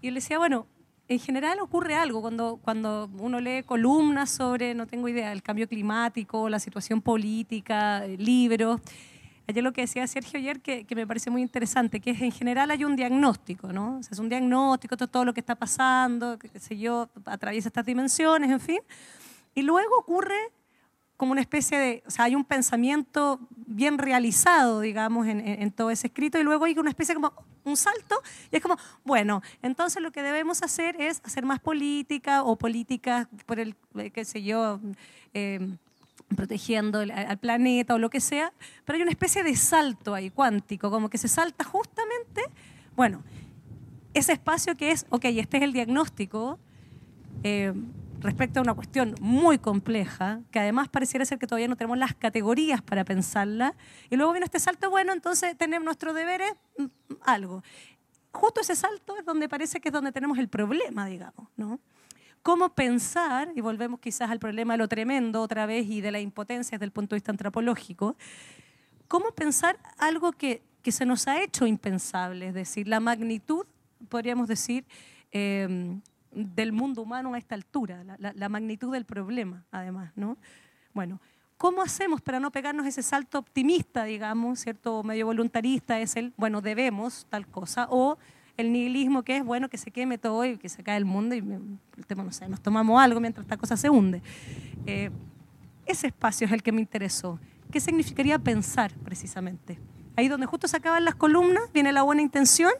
Y él decía, bueno, en general ocurre algo cuando, cuando uno lee columnas sobre, no tengo idea, el cambio climático, la situación política, eh, libros. Ayer lo que decía Sergio ayer, que, que, me parece muy interesante, que es en general hay un diagnóstico, ¿no? Es un diagnóstico de todo lo que está pasando, qué sé yo, atraviesa estas dimensiones, en fin. Y luego ocurre como una especie de, o sea, hay un pensamiento bien realizado, digamos, en, todo ese escrito, y luego hay una especie como un salto, y es como, bueno, entonces lo que debemos hacer es hacer más política o política por el, eh, qué sé yo, eh, protegiendo al planeta o lo que sea, pero hay una especie de salto ahí cuántico, como que se salta justamente, bueno, ese espacio que es, ok, este es el diagnóstico eh, respecto a una cuestión muy compleja, que además pareciera ser que todavía no tenemos las categorías para pensarla, y luego viene este salto, bueno, entonces tenemos nuestro deber es mm, algo. Justo ese salto es donde parece que es donde tenemos el problema, digamos, ¿no? Cómo pensar, y volvemos quizás al problema de lo tremendo otra vez y de la impotencia desde el punto de vista antropológico, cómo pensar algo que, que se nos ha hecho impensable, es decir, la magnitud, podríamos decir, eh, del mundo humano a esta altura, la, la, magnitud del problema, además, ¿no? Bueno, ¿cómo hacemos para no pegarnos ese salto optimista, digamos, cierto, medio voluntarista, es el, bueno, debemos tal cosa, o el nihilismo que es bueno que se queme todo y que se cae el mundo y no sé, nos tomamos algo mientras esta cosa se hunde. Eh, ese espacio es el que me interesó. ¿Qué significaría pensar precisamente? Ahí donde justo se acaban las columnas, viene la buena intención,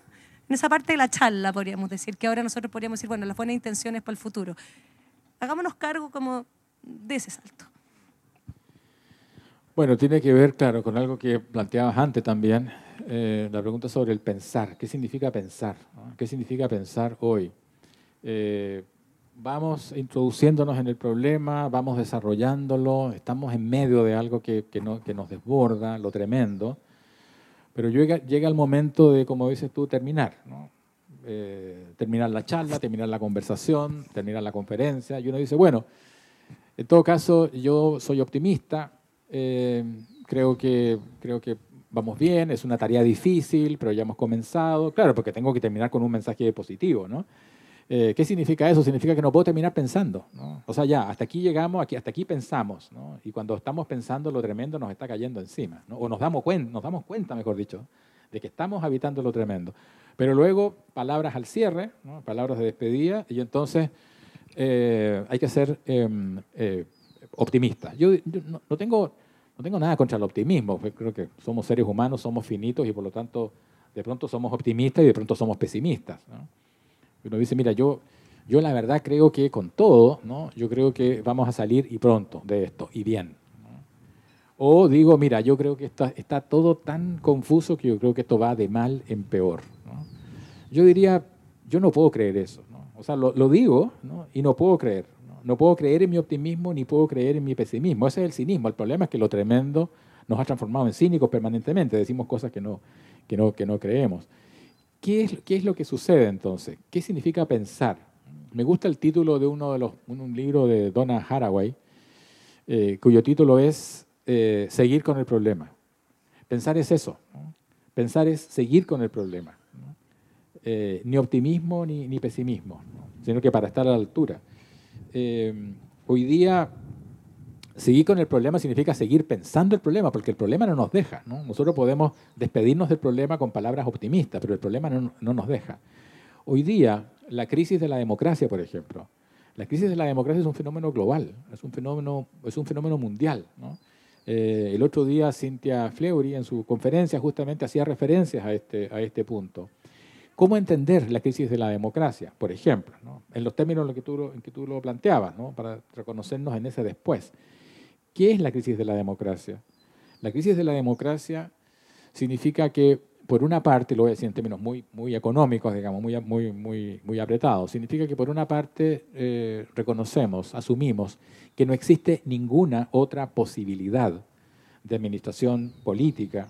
en esa parte de la charla podríamos decir, que ahora nosotros podríamos decir, bueno, las buenas intenciones para el futuro. Hagámonos cargo como de ese salto. Bueno, tiene que ver, claro, con algo que planteabas antes también, eh, la pregunta sobre el pensar. ¿Qué significa pensar? ¿Qué significa pensar hoy? Eh, vamos introduciéndonos en el problema, vamos desarrollándolo, estamos en medio de algo que, que, no, que nos desborda, lo tremendo, pero llega, llega, el momento de, como dices tú, terminar. Eh, terminar la charla, terminar la conversación, terminar la conferencia, y uno dice, bueno, en todo caso, yo soy optimista, creo, que, creo que vamos bien, es una tarea difícil, pero ya hemos comenzado. Claro, porque tengo que terminar con un mensaje positivo, ¿no? Eh, ¿Qué significa eso? Significa que no puedo terminar pensando. ¿no? O sea, ya, hasta aquí llegamos, aquí, hasta aquí pensamos. ¿no? Y cuando estamos pensando, lo tremendo nos está cayendo encima. O nos damos, cuenta, nos damos cuenta, mejor dicho, de que estamos habitando lo tremendo. Pero luego, palabras al cierre, palabras de despedida, y entonces eh, hay que ser em, eh, optimistas. Yo, no, tengo no tengo nada contra el optimismo, creo que somos seres humanos, somos finitos y por lo tanto de pronto somos optimistas y de pronto somos pesimistas. Uno dice, mira, yo, yo la verdad creo que con todo, ¿no? yo creo que vamos a salir y pronto de esto, y bien. O digo, mira, yo creo que está, está todo tan confuso que yo creo que esto va de mal en peor. Yo diría, yo no puedo creer eso. O sea, lo, lo digo y no puedo creer. No puedo creer en mi optimismo ni puedo creer en mi pesimismo. Ese es el cinismo. El problema es que lo tremendo nos ha transformado en cínicos permanentemente. Decimos cosas que no, que no, que no creemos. ¿Qué es, ¿Qué es lo que sucede entonces? ¿Qué significa pensar? Me gusta el título de uno de los, un libro de Donna Haraway, eh, cuyo título es eh, Seguir con el problema. Pensar es eso. Pensar es seguir con el problema. Eh, ni optimismo ni, ni pesimismo, sino que para estar a la altura. Eh, hoy día seguir con el problema significa seguir pensando el problema, porque el problema no nos deja. ¿no? Nosotros podemos despedirnos del problema con palabras optimistas, pero el problema no, no, nos deja. Hoy día, la crisis de la democracia, por ejemplo, la crisis de la democracia es un fenómeno global, es un fenómeno, es un fenómeno mundial. Eh, el otro día, Cynthia Fleury, en su conferencia, justamente hacía referencias a este, a este punto. ¿Cómo entender la crisis de la democracia, por ejemplo? En los términos en, que tú, lo planteabas, para reconocernos en ese después. ¿Qué es la crisis de la democracia? La crisis de la democracia significa que, por una parte, lo voy a decir en términos muy, económicos, digamos, muy apretados, significa que por una parte eh, reconocemos, asumimos que no existe ninguna otra posibilidad de administración política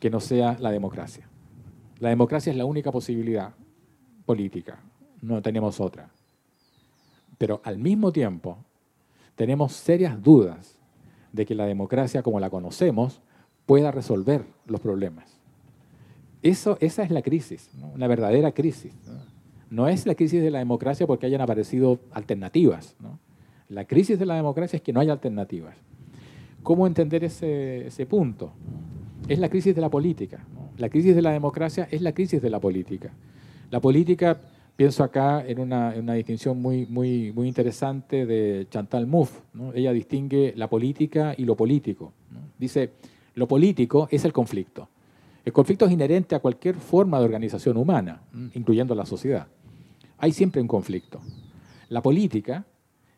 que no sea la democracia. La democracia es la única posibilidad política, no tenemos otra. Pero al mismo tiempo tenemos serias dudas de que la democracia como la conocemos pueda resolver los problemas. Eso, esa es la crisis, una verdadera crisis. ¿no? es la crisis de la democracia porque hayan aparecido alternativas. La crisis de la democracia es que no hay alternativas. ¿Cómo entender ese, punto? Es la crisis de la política. La crisis de la democracia es la crisis de la política. La política, pienso acá en una, distinción muy, muy, muy interesante de Chantal Mouffe. Ella distingue la política y lo político. Dice, lo político es el conflicto. El conflicto es inherente a cualquier forma de organización humana, incluyendo la sociedad. Hay siempre un conflicto. La política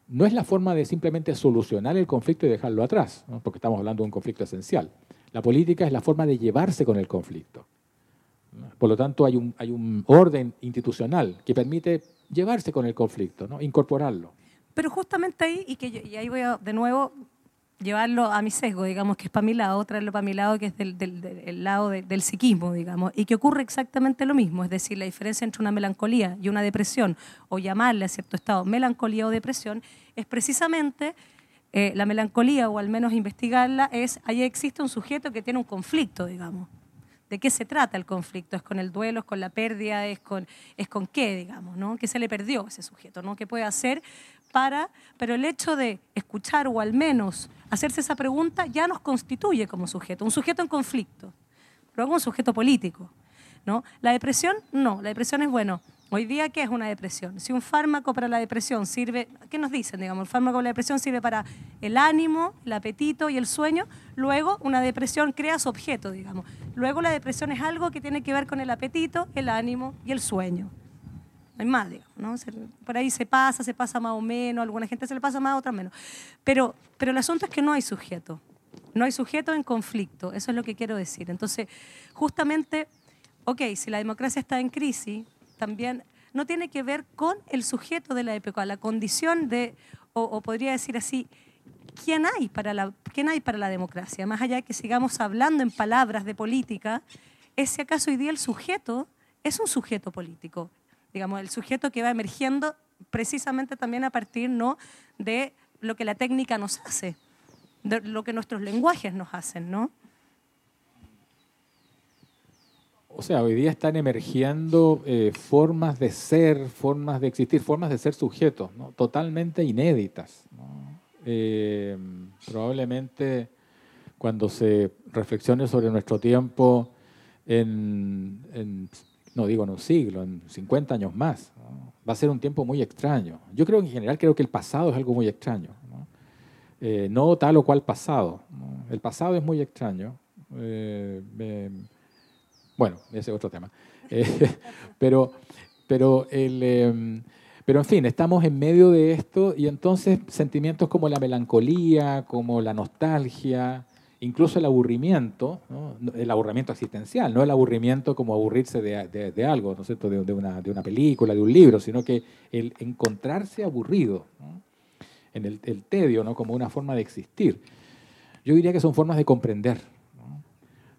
no es la forma de simplemente solucionar el conflicto y dejarlo atrás, porque estamos hablando de un conflicto esencial. La política es la forma de llevarse con el conflicto. Por lo tanto, hay un, orden institucional que permite llevarse con el conflicto, ¿no? incorporarlo. Pero justamente ahí, y, que y ahí voy a de nuevo llevarlo a mi sesgo, digamos, que es para mi lado, traerlo para mi lado, que es del, del, lado del psiquismo, digamos, y que ocurre exactamente lo mismo, es decir, la diferencia entre una melancolía y una depresión, o llamarle a cierto estado melancolía o depresión, es precisamente eh, la melancolía, o al menos investigarla, es, ahí existe un sujeto que tiene un conflicto, digamos. ¿De qué se trata el conflicto? ¿Es con el duelo, es con la pérdida, es con, es con qué, digamos, ¿no? ¿Qué se le perdió a ese sujeto, ¿no? ¿Qué puede hacer para, pero el hecho de escuchar o al menos hacerse esa pregunta ya nos constituye como sujeto, un sujeto en conflicto, luego un sujeto político. ¿no? La depresión, no, la depresión es bueno. Hoy día, ¿qué es una depresión? Si un fármaco para la depresión sirve, ¿qué nos dicen? Digamos, el fármaco para la depresión sirve para el ánimo, el apetito y el sueño, luego una depresión crea su objeto, digamos. Luego la depresión es algo que tiene que ver con el apetito, el ánimo y el sueño hay más, digamos, ¿no? Por ahí se pasa, se pasa más o menos, alguna gente se le pasa más, a otra menos. Pero, pero el asunto es que no hay sujeto. No hay sujeto en conflicto, eso es lo que quiero decir. Entonces, justamente, ok, si la democracia está en crisis, también no tiene que ver con el sujeto de la época, la condición de, o, podría decir así, ¿quién hay, para la, ¿quién hay para la democracia? Más allá de que sigamos hablando en palabras de política, ¿es si acaso hoy día el sujeto es un sujeto político? digamos, el sujeto que va emergiendo precisamente también a partir ¿no? de lo que la técnica nos hace, de lo que nuestros lenguajes nos hacen, ¿no? O sea, hoy día están emergiendo eh, formas de ser, formas de existir, formas de ser sujetos, ¿no? totalmente inéditas. Eh, probablemente cuando se reflexione sobre nuestro tiempo en, no digo en un siglo, en 50 años más. Va a ser un tiempo muy extraño. Yo creo que en general creo que el pasado es algo muy extraño. No, eh, tal o cual pasado. El pasado es muy extraño. Bueno, ese es otro tema. Eh, pero, pero, el, em, pero en fin, estamos en medio de esto y entonces sentimientos como la melancolía, como la nostalgia, incluso el aburrimiento, el aburrimiento existencial, no el aburrimiento como aburrirse de, algo, ¿no es cierto? De, una, de, una, película, de un libro, sino que el encontrarse aburrido, en el, tedio, ¿no? como una forma de existir. Yo diría que son formas de comprender.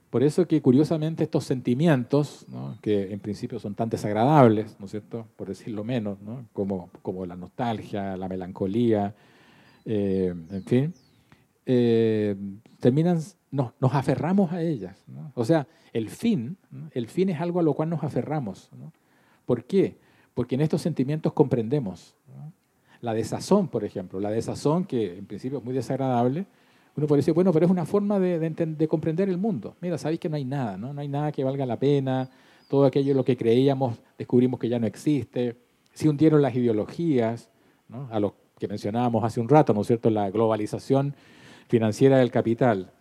Por eso que curiosamente estos sentimientos, que en principio son tan desagradables, ¿no es cierto? por decirlo menos, como, como la nostalgia, la melancolía, eh, en fin, eh, terminan, nos, nos, aferramos a ellas. O sea, el fin, el fin es algo a lo cual nos aferramos. ¿Por qué? Porque en estos sentimientos comprendemos. La desazón, por ejemplo, la desazón que en principio es muy desagradable, uno puede decir, bueno, pero es una forma de, de, comprender el mundo. Mira, sabéis que no hay nada, ¿no? no hay nada que valga la pena, todo aquello lo que creíamos descubrimos que ya no existe, se hundieron las ideologías, a lo que mencionábamos hace un rato, ¿no es cierto? La globalización financiera del capital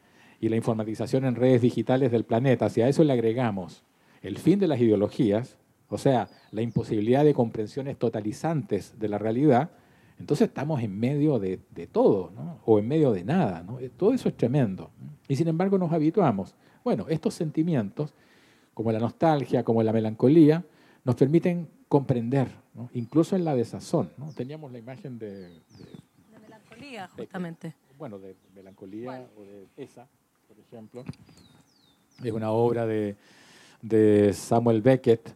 y la informatización en redes digitales del planeta, si a eso le agregamos el fin de las ideologías, o sea, la imposibilidad de comprensiones totalizantes de la realidad, entonces estamos en medio de, todo, ¿no? o en medio de nada. ¿no? Todo eso es tremendo. Y sin embargo nos habituamos. Bueno, estos sentimientos, como la nostalgia, como la melancolía, nos permiten comprender, incluso en la desazón. ¿no? Teníamos la imagen de... de la melancolía, justamente bueno, de melancolía o de esa, por ejemplo. Es una obra de, Samuel Beckett,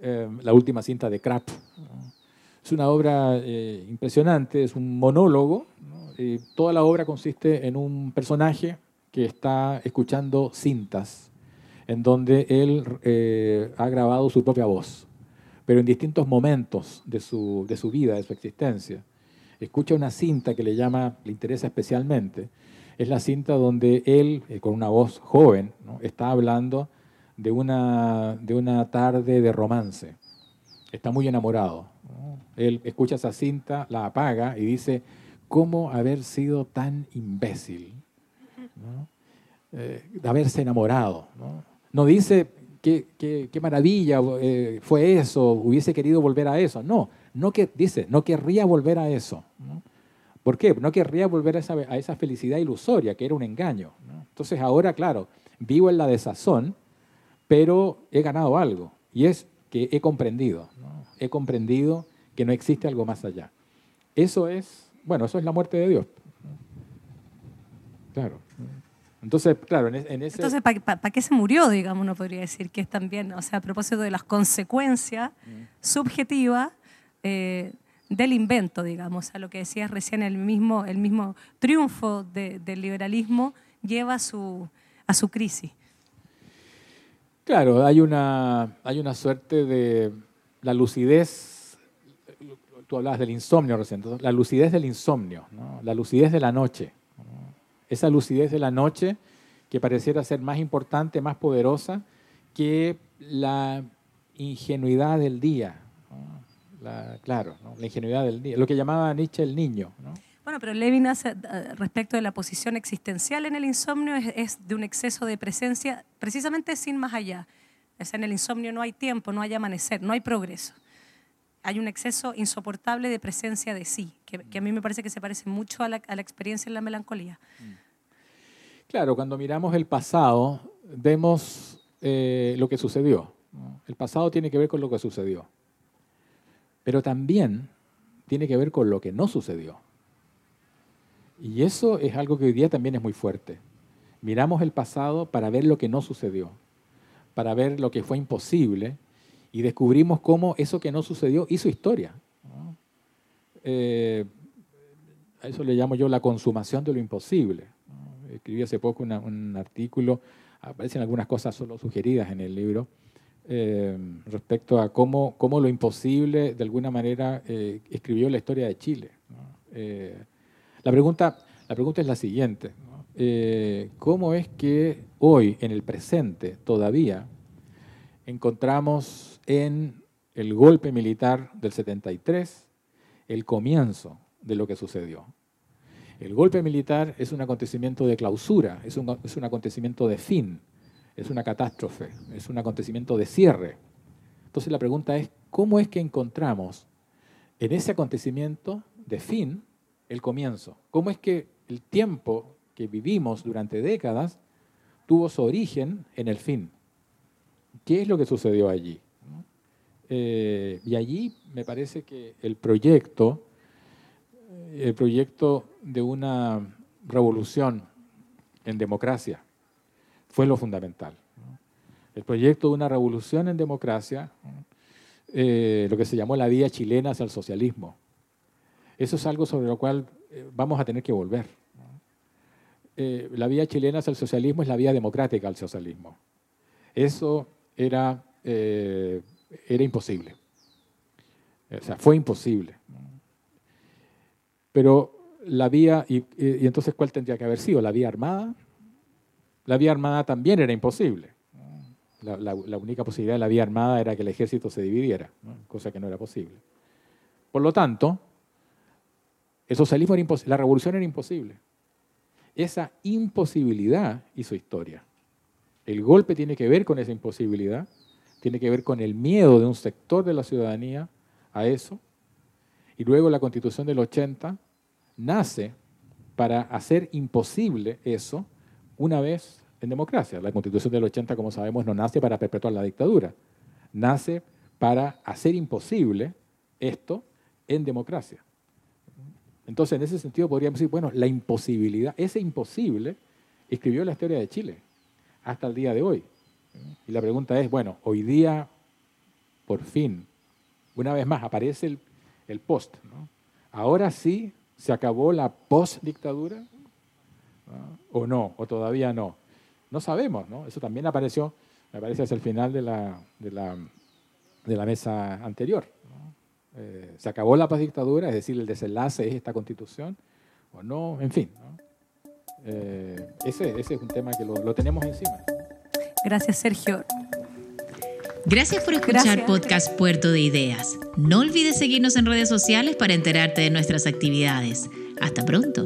em, la última cinta de Krapp. Es una obra eh, impresionante, es un monólogo. Y toda la obra consiste en un personaje que está escuchando cintas en donde él eh, ha grabado su propia voz, pero en distintos momentos de su, de su vida, de su existencia escucha una cinta que le llama, le interesa especialmente. Es la cinta donde él, eh, con una voz joven, está hablando de una, de una tarde de romance. Está muy enamorado. Él escucha esa cinta, la apaga y dice, ¿cómo haber sido tan imbécil? Eh, de haberse enamorado. No, dice, qué, qué, maravilla eh, fue eso, hubiese querido volver a eso. No, no que, dice, no querría volver a eso. ¿Por qué? No querría volver a esa, a esa, felicidad ilusoria, que era un engaño. Entonces ahora, claro, vivo en la desazón, pero he ganado algo, y es que he comprendido, he comprendido que no existe algo más allá. Eso es, bueno, eso es la muerte de Dios. Claro. Entonces, claro, en, ese... Entonces, ¿para qué se murió, digamos, uno podría decir? Que es también, o sea, a propósito de las consecuencias mm. subjetivas eh, del invento, digamos, a lo que decías recién, el mismo, el mismo triunfo del liberalismo lleva a su, a su crisis. Claro, hay una, hay una suerte de la lucidez, tú hablabas del insomnio recién, la lucidez del insomnio, la lucidez de la noche esa lucidez de la noche que pareciera ser más importante, más poderosa que la ingenuidad del día. claro, la ingenuidad del día, lo que llamaba Nietzsche el niño. Bueno, pero Levin hace, eh, respecto de la posición existencial en el insomnio es, de un exceso de presencia, precisamente sin más allá. Es en el insomnio no hay tiempo, no hay amanecer, no hay progreso. Hay un exceso insoportable de presencia de sí, que, a mí me parece que se parece mucho a la, experiencia en la melancolía. Claro, cuando miramos el pasado, vemos eh, lo que sucedió. El pasado tiene que ver con lo que sucedió. Pero también tiene que ver con lo que no sucedió. Y eso es algo que hoy día también es muy fuerte. Miramos el pasado para ver lo que no sucedió, para ver lo que fue imposible y descubrimos cómo eso que no sucedió hizo historia. Eh, a eso le llamo yo la consumación de lo imposible escribí hace poco un artículo, aparecen algunas cosas solo sugeridas en el libro, eh, respecto a cómo, cómo, lo imposible de alguna manera eh, escribió la historia de Chile. La, pregunta, la pregunta es la siguiente, ¿cómo es que hoy, en el presente, todavía encontramos en el golpe militar del 73 el comienzo de lo que sucedió? El golpe militar es un acontecimiento de clausura, es un, es un acontecimiento de fin, es una catástrofe, es un acontecimiento de cierre. Entonces la pregunta es, ¿cómo es que encontramos en ese acontecimiento de fin el comienzo? ¿Cómo es que el tiempo que vivimos durante décadas tuvo su origen en el fin? ¿Qué es lo que sucedió allí? Eh, y allí me parece que el proyecto el proyecto de una revolución en democracia fue lo fundamental. El proyecto de una revolución en democracia, eh, lo que se llamó la vía chilena hacia el socialismo. Eso es algo sobre lo cual eh, vamos a tener que volver. Eh, la vía chilena hacia el socialismo es la vía democrática al socialismo. Eso era, era imposible. O sea, fue imposible. Pero la vía, y, entonces ¿cuál tendría que haber sido? ¿La vía armada? La vía armada también era imposible. La, única posibilidad de la vía armada era que el ejército se dividiera, cosa que no era posible. Por lo tanto, el socialismo era imposible, la revolución era imposible. Esa imposibilidad hizo historia. El golpe tiene que ver con esa imposibilidad, tiene que ver con el miedo de un sector de la ciudadanía a eso, y luego la constitución del 80 nace para hacer imposible eso una vez en democracia. La constitución del 80, como sabemos, no nace para perpetuar la dictadura, nace para hacer imposible esto en democracia. Entonces, en ese sentido podríamos decir, bueno, la imposibilidad, ese imposible escribió la historia de Chile hasta el día de hoy. Y la pregunta es, bueno, hoy día, por fin, una vez más, aparece el el post. Ahora sí se acabó la post-dictadura, o no, o todavía no. No sabemos, ¿no? Eso también apareció, me parece, hacia el final de la, de la, de la mesa anterior. Eh, se acabó la post-dictadura, es decir, el desenlace es esta constitución, o no, en fin. Eh, ese, ese, es un tema que lo, lo tenemos encima. Gracias, Sergio. Gracias por escuchar Podcast Puerto de Ideas. No olvides seguirnos en redes sociales para enterarte de nuestras actividades. Hasta pronto.